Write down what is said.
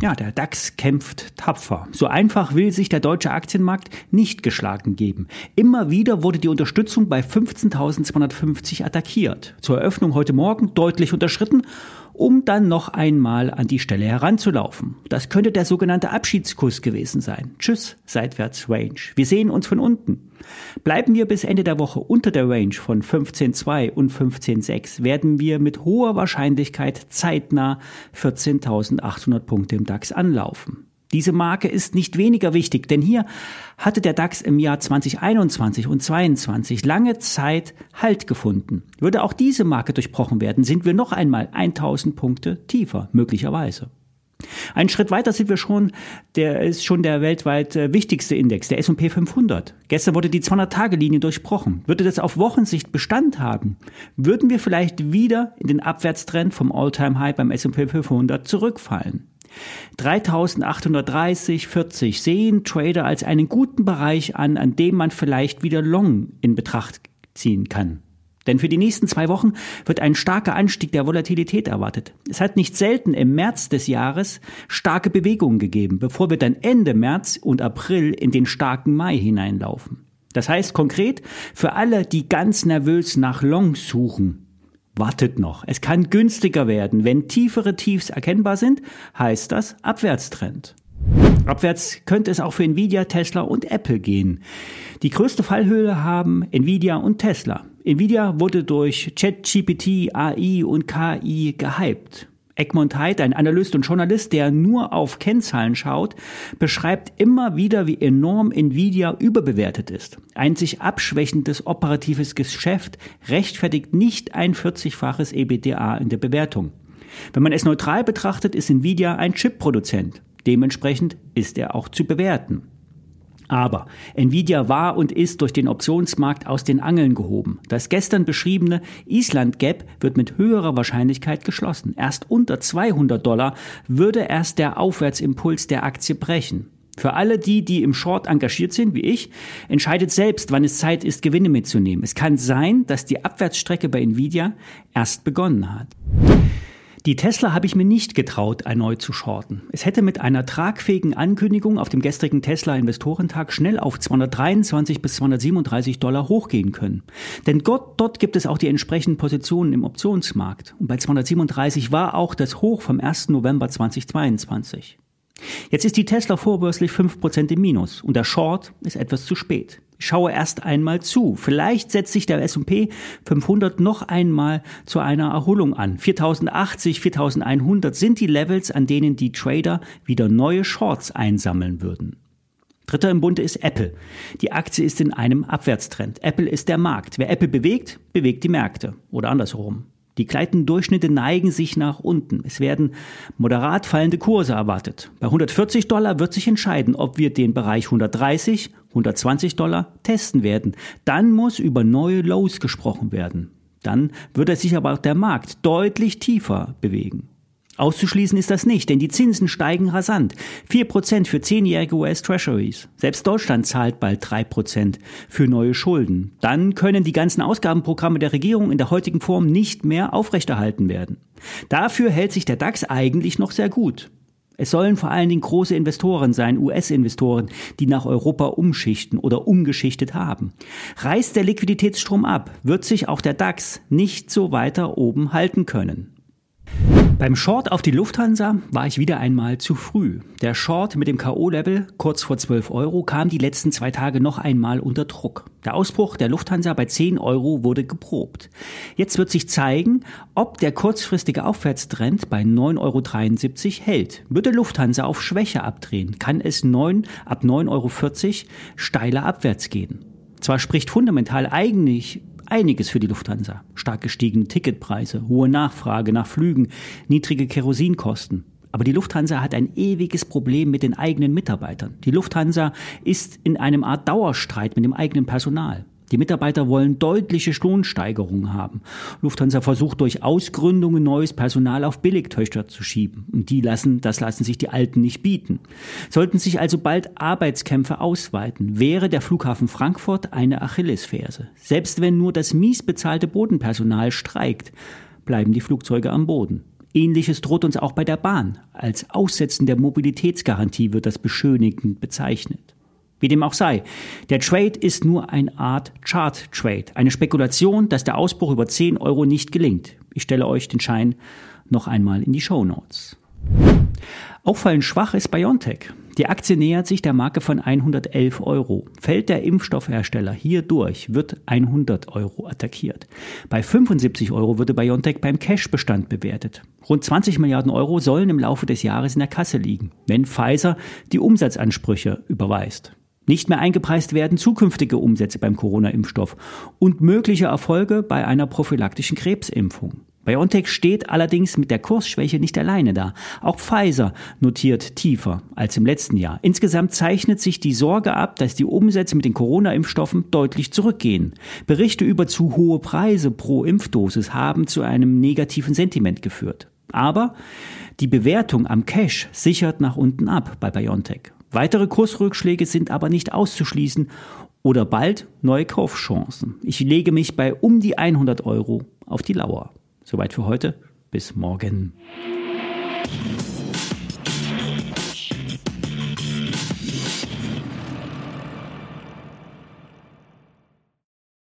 Ja, der DAX kämpft tapfer. So einfach will sich der deutsche Aktienmarkt nicht geschlagen geben. Immer wieder wurde die Unterstützung bei 15.250 attackiert. Zur Eröffnung heute Morgen deutlich unterschritten um dann noch einmal an die Stelle heranzulaufen. Das könnte der sogenannte Abschiedskurs gewesen sein. Tschüss, seitwärts Range. Wir sehen uns von unten. Bleiben wir bis Ende der Woche unter der Range von 15.2 und 15.6, werden wir mit hoher Wahrscheinlichkeit zeitnah 14.800 Punkte im DAX anlaufen. Diese Marke ist nicht weniger wichtig, denn hier hatte der DAX im Jahr 2021 und 2022 lange Zeit Halt gefunden. Würde auch diese Marke durchbrochen werden, sind wir noch einmal 1000 Punkte tiefer, möglicherweise. Einen Schritt weiter sind wir schon, der ist schon der weltweit äh, wichtigste Index, der S&P 500. Gestern wurde die 200-Tage-Linie durchbrochen. Würde das auf Wochensicht Bestand haben, würden wir vielleicht wieder in den Abwärtstrend vom All-Time-High beim S&P 500 zurückfallen. 3830, 40 sehen Trader als einen guten Bereich an, an dem man vielleicht wieder Long in Betracht ziehen kann. Denn für die nächsten zwei Wochen wird ein starker Anstieg der Volatilität erwartet. Es hat nicht selten im März des Jahres starke Bewegungen gegeben, bevor wir dann Ende März und April in den starken Mai hineinlaufen. Das heißt konkret, für alle, die ganz nervös nach Long suchen, wartet noch. Es kann günstiger werden. Wenn tiefere Tiefs erkennbar sind, heißt das Abwärtstrend. Abwärts könnte es auch für Nvidia, Tesla und Apple gehen. Die größte Fallhöhle haben Nvidia und Tesla. Nvidia wurde durch ChatGPT, AI und KI gehypt. Egmont Heid, ein Analyst und Journalist, der nur auf Kennzahlen schaut, beschreibt immer wieder, wie enorm Nvidia überbewertet ist. Ein sich abschwächendes operatives Geschäft rechtfertigt nicht ein 40-faches EBDA in der Bewertung. Wenn man es neutral betrachtet, ist Nvidia ein Chip-Produzent. Dementsprechend ist er auch zu bewerten. Aber Nvidia war und ist durch den Optionsmarkt aus den Angeln gehoben. Das gestern beschriebene Island Gap wird mit höherer Wahrscheinlichkeit geschlossen. Erst unter 200 Dollar würde erst der Aufwärtsimpuls der Aktie brechen. Für alle die, die im Short engagiert sind, wie ich, entscheidet selbst, wann es Zeit ist, Gewinne mitzunehmen. Es kann sein, dass die Abwärtsstrecke bei Nvidia erst begonnen hat. Die Tesla habe ich mir nicht getraut, erneut zu shorten. Es hätte mit einer tragfähigen Ankündigung auf dem gestrigen Tesla Investorentag schnell auf 223 bis 237 Dollar hochgehen können. Denn dort, dort gibt es auch die entsprechenden Positionen im Optionsmarkt. Und bei 237 war auch das Hoch vom 1. November 2022. Jetzt ist die Tesla vorbörslich 5% im Minus und der Short ist etwas zu spät. Ich schaue erst einmal zu. Vielleicht setzt sich der S&P 500 noch einmal zu einer Erholung an. 4080, 4100 sind die Levels, an denen die Trader wieder neue Shorts einsammeln würden. Dritter im Bunde ist Apple. Die Aktie ist in einem Abwärtstrend. Apple ist der Markt. Wer Apple bewegt, bewegt die Märkte. Oder andersherum. Die Gleitendurchschnitte neigen sich nach unten. Es werden moderat fallende Kurse erwartet. Bei 140 Dollar wird sich entscheiden, ob wir den Bereich 130, 120 Dollar testen werden. Dann muss über neue Lows gesprochen werden. Dann würde sich aber auch der Markt deutlich tiefer bewegen. Auszuschließen ist das nicht, denn die Zinsen steigen rasant. 4% für zehnjährige US Treasuries. Selbst Deutschland zahlt bald 3% für neue Schulden. Dann können die ganzen Ausgabenprogramme der Regierung in der heutigen Form nicht mehr aufrechterhalten werden. Dafür hält sich der DAX eigentlich noch sehr gut. Es sollen vor allen Dingen große Investoren sein, US-Investoren, die nach Europa umschichten oder umgeschichtet haben. Reißt der Liquiditätsstrom ab, wird sich auch der DAX nicht so weiter oben halten können. Beim Short auf die Lufthansa war ich wieder einmal zu früh. Der Short mit dem K.O.-Level kurz vor 12 Euro kam die letzten zwei Tage noch einmal unter Druck. Der Ausbruch der Lufthansa bei 10 Euro wurde geprobt. Jetzt wird sich zeigen, ob der kurzfristige Aufwärtstrend bei 9,73 Euro hält. Würde Lufthansa auf Schwäche abdrehen, kann es 9, ab 9,40 Euro steiler abwärts gehen. Zwar spricht fundamental eigentlich einiges für die Lufthansa. Stark gestiegene Ticketpreise, hohe Nachfrage nach Flügen, niedrige Kerosinkosten. Aber die Lufthansa hat ein ewiges Problem mit den eigenen Mitarbeitern. Die Lufthansa ist in einem Art Dauerstreit mit dem eigenen Personal. Die Mitarbeiter wollen deutliche Lohnsteigerungen haben. Lufthansa versucht durch Ausgründungen neues Personal auf Billigtöchter zu schieben. Und die lassen, das lassen sich die Alten nicht bieten. Sollten sich also bald Arbeitskämpfe ausweiten, wäre der Flughafen Frankfurt eine Achillesferse. Selbst wenn nur das mies bezahlte Bodenpersonal streikt, bleiben die Flugzeuge am Boden. Ähnliches droht uns auch bei der Bahn. Als Aussetzen der Mobilitätsgarantie wird das beschönigend bezeichnet. Wie dem auch sei, der Trade ist nur eine Art Chart-Trade, eine Spekulation, dass der Ausbruch über 10 Euro nicht gelingt. Ich stelle euch den Schein noch einmal in die Show Notes. Auffallend schwach ist BioNTech. Die Aktie nähert sich der Marke von 111 Euro. Fällt der Impfstoffhersteller hier durch, wird 100 Euro attackiert. Bei 75 Euro würde BioNTech beim Cash-Bestand bewertet. Rund 20 Milliarden Euro sollen im Laufe des Jahres in der Kasse liegen, wenn Pfizer die Umsatzansprüche überweist. Nicht mehr eingepreist werden zukünftige Umsätze beim Corona-Impfstoff und mögliche Erfolge bei einer prophylaktischen Krebsimpfung. BioNTech steht allerdings mit der Kursschwäche nicht alleine da. Auch Pfizer notiert tiefer als im letzten Jahr. Insgesamt zeichnet sich die Sorge ab, dass die Umsätze mit den Corona-Impfstoffen deutlich zurückgehen. Berichte über zu hohe Preise pro Impfdosis haben zu einem negativen Sentiment geführt. Aber die Bewertung am Cash sichert nach unten ab bei BioNTech. Weitere Kursrückschläge sind aber nicht auszuschließen oder bald neue Kaufchancen. Ich lege mich bei um die 100 Euro auf die Lauer. Soweit für heute. Bis morgen.